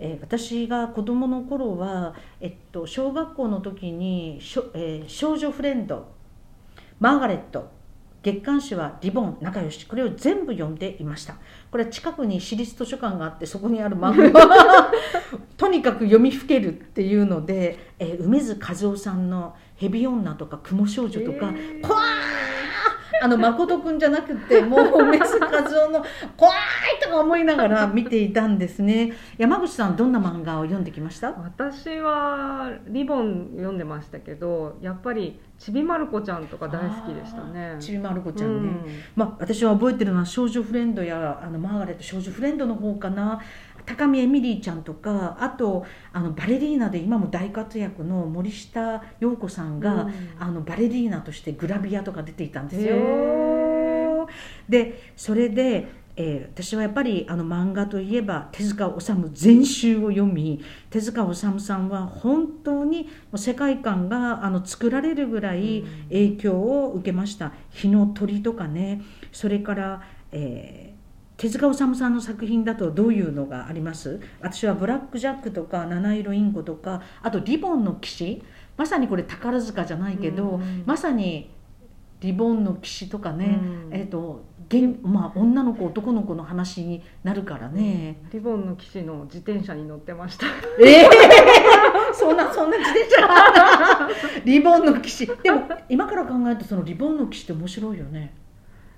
えー、私が子どもの頃は、えっと、小学校の時にしょ、えー、少女フレンドマーガレット月刊誌はリボン仲良しこれを全部読んでいました。これは近くに私立図書館があってそこにある漫画 とにかく読みふけるっていうので、えー、梅津和夫さんの「蛇女」とか「雲少女」とか、えー、怖あの誠君じゃなくて もう梅津和夫の「怖い!」とか思いながら見ていたんですね山口さんどんな漫画を読んできました？私はリボン読んでましたけどやっぱりちびまる子ちゃんとか大好きでしたね。ちびまる子ちゃんね、うん、まあ私は覚えてるのは少女フレンドやあのマーガレット少女フレンドの方かな。高見エミリーちゃんとかあとあのバレリーナで今も大活躍の森下陽子さんが、うん、あのバレリーナとしてグラビアとか出ていたんですよ。でそれでえー、私はやっぱりあの漫画といえば手塚治虫全集を読み手塚治虫さんは本当に世界観があの作られるぐらい影響を受けました「火の鳥」とかね。それから、えー、手塚治虫さんの作品だとどういうのがあります？私は「ブラック・ジャック」とか「七色インコ」とかあと「リボンの騎士」まさにこれ宝塚じゃないけど、まさにリボンの騎士とかね、えーとまあ、女の子男の子の話になるからね、リボンの騎士の自転車に乗ってました。ええー、そんなそんな自転車リボンの騎士。でも今から考えるとそのリボンの騎士って面白いよね。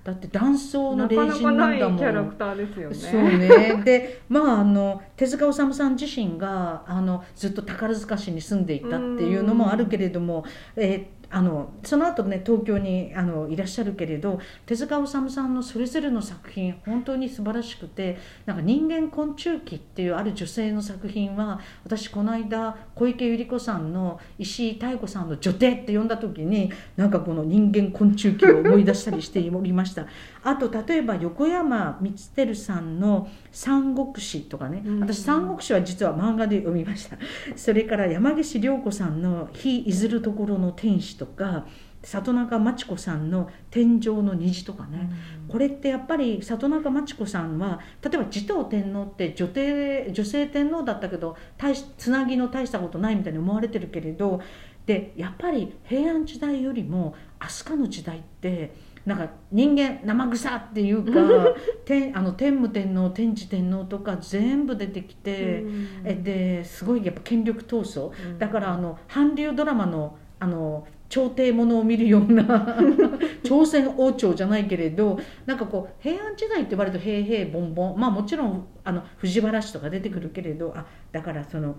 だって男装の霊人なんだもん。キャラクターですよね。そうね。でまああの手塚治虫さん自身があのずっと宝塚市に住んでいたっていうのもあるけれども、えーあのその後ね東京にあのいらっしゃるけれど手塚治虫さんのそれぞれの作品本当に素晴らしくてなんか人間昆虫記っていうある女性の作品は私この間小池百合子さんの石井妙子さんの女帝って呼んだ時になんかこの人間昆虫記を思い出したりしておりました。あと例えば横山光輝さんの「三国志」とかね。私三国志は実は漫画で読みました。それから山岸涼子さんの「日いずるところの天使」とか里中真知子さんの「天井の虹」とかね、うん、これってやっぱり里中真知子さんは例えば持統天皇って女帝女性天皇だったけど大つなぎの大したことないみたいに思われてるけれどでやっぱり平安時代よりも飛鳥の時代ってなんか人間生臭っていうか 天あの天武天皇天智天皇とか全部出てきて、えですごいやっぱ権力闘争、だからあの韓流ドラマのあの朝廷ものを見るような 朝鮮王朝じゃないけれどなんかこう平安時代って言われると平平ボンボンまあもちろんあの藤原氏とか出てくるけれどあだからその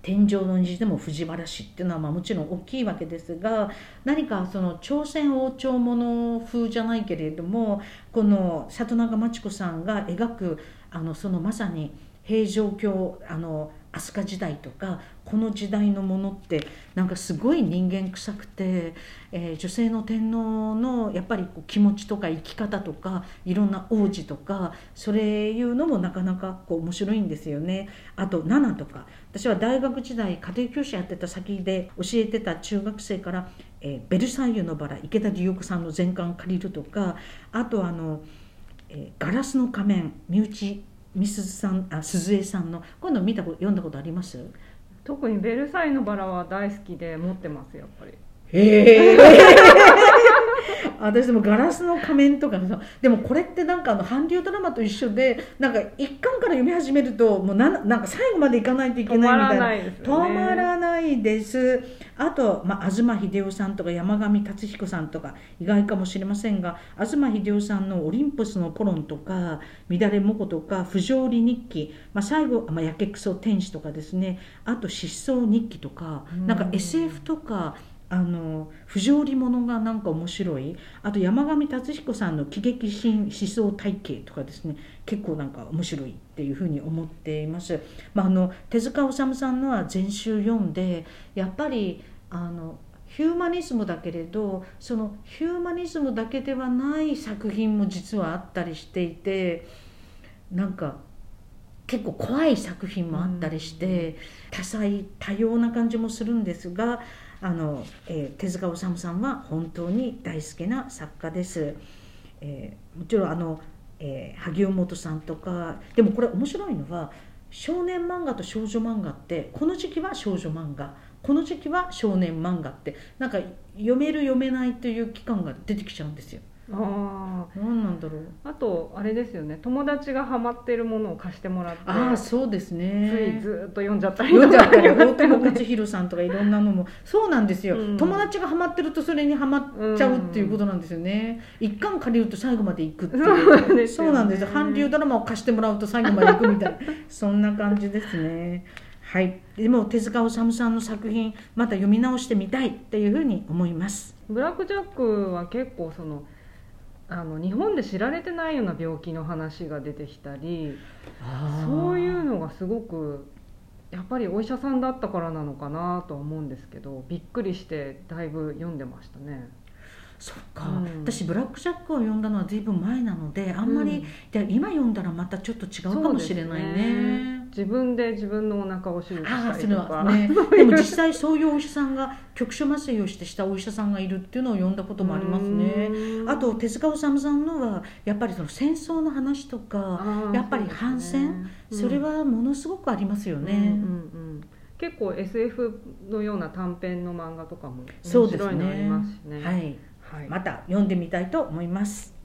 天井の虹でも藤原氏っていうのはまあもちろん大きいわけですが何かその朝鮮王朝もの風じゃないけれどもこの里中真知子さんが描くあのそのまさに平城京あの飛鳥時代とかこの時代のものってなんかすごい人間臭くて、えー、女性の天皇のやっぱりこう気持ちとか生き方とかいろんな王子とかそれいうのもなかなかこう面白いんですよね。あと7とか私は大学時代家庭教師やってた先で教えてた中学生から「えー、ベルサイユのバラ」池田理代子さんの全巻借りるとかあとあの、えー「ガラスの仮面」身内みすずさんあ鈴江さんのこういうの見た読んだことあります？特に「ベルサイユのバラ」は大好きで持ってますやっぱり。へえ 私でもガラスの仮面とかさでもこれってなんかあの韓流ドラマと一緒でなんか一巻から読み始めるともうななんか最後までいかないといけないみたいな。止まらないですあと、まあ、東秀夫さんとか山上達彦さんとか意外かもしれませんが東秀夫さんの「オリンポスのポロン」とか「乱れもこ」とか「不条理日記」まあ、最後、まあ、やけくそ天使とかですね。あと「失踪日記」とかなんか SF とかあの不条理者がなんか面白い。あと山上達彦さんの喜劇新思想体系とかですね。結構なんか面白いっていうふうに思っています、まあ、あの手塚治虫さんのは全集読んでやっぱりあのヒューマニズムだけれどそのヒューマニズムだけではない作品も実はあったりしていてなんか結構怖い作品もあったりして、多彩多様な感じもするんですがあの、えー、手塚治虫さんは本当に大好きな作家です。えー、もちろんあの、えー、萩尾本さんとかでもこれ面白いのは少年漫画と少女漫画ってこの時期は少女漫画この時期は少年漫画ってなんか読める読めないという期間が出てきちゃうんですよあ何なんだろう。ああとあれですよね。友達がハマってるものを貸してもらって。ああそうですつねいずーっと読んじゃったり読んじゃったりとか大友克洋さんとかいろんなのも。そうなんですよ、うん。友達がハマってるとそれにハマっちゃうっていうことなんですよね、一巻借りると最後まで行くっていう。そうなんですよね。そうなんですよ。韓流ドラマを貸してもらうと最後まで行くみたいな。そんな感じですね。はい。でも手塚治虫さんの作品また読み直してみたいっていうふうに思います。ブラック・ジャックは結構そのあの日本で知られてないような病気の話が出てきたりそういうのがすごくやっぱりお医者さんだったからなのかなとは思うんですけどびっくりしてだいぶ読んでましたね。そっか、うん。私ブラック・ジャックを読んだのは随分前なのであんまり、で今読んだらまたちょっと違うかもしれないね自分で自分のお腹を手術したりとか、はね。でも実際そういうお医者さんが局所麻酔をしてしたお医者さんがいるっていうのを読んだこともありますね。うん。あと手塚治虫さんのはやっぱりその戦争の話とかやっぱり反戦？そ,、れはものすごくありますよね、うんうんうん。結構 SF のような短編の漫画とかも面そうです白いのありねますしね。はい。はい。また読んでみたいと思います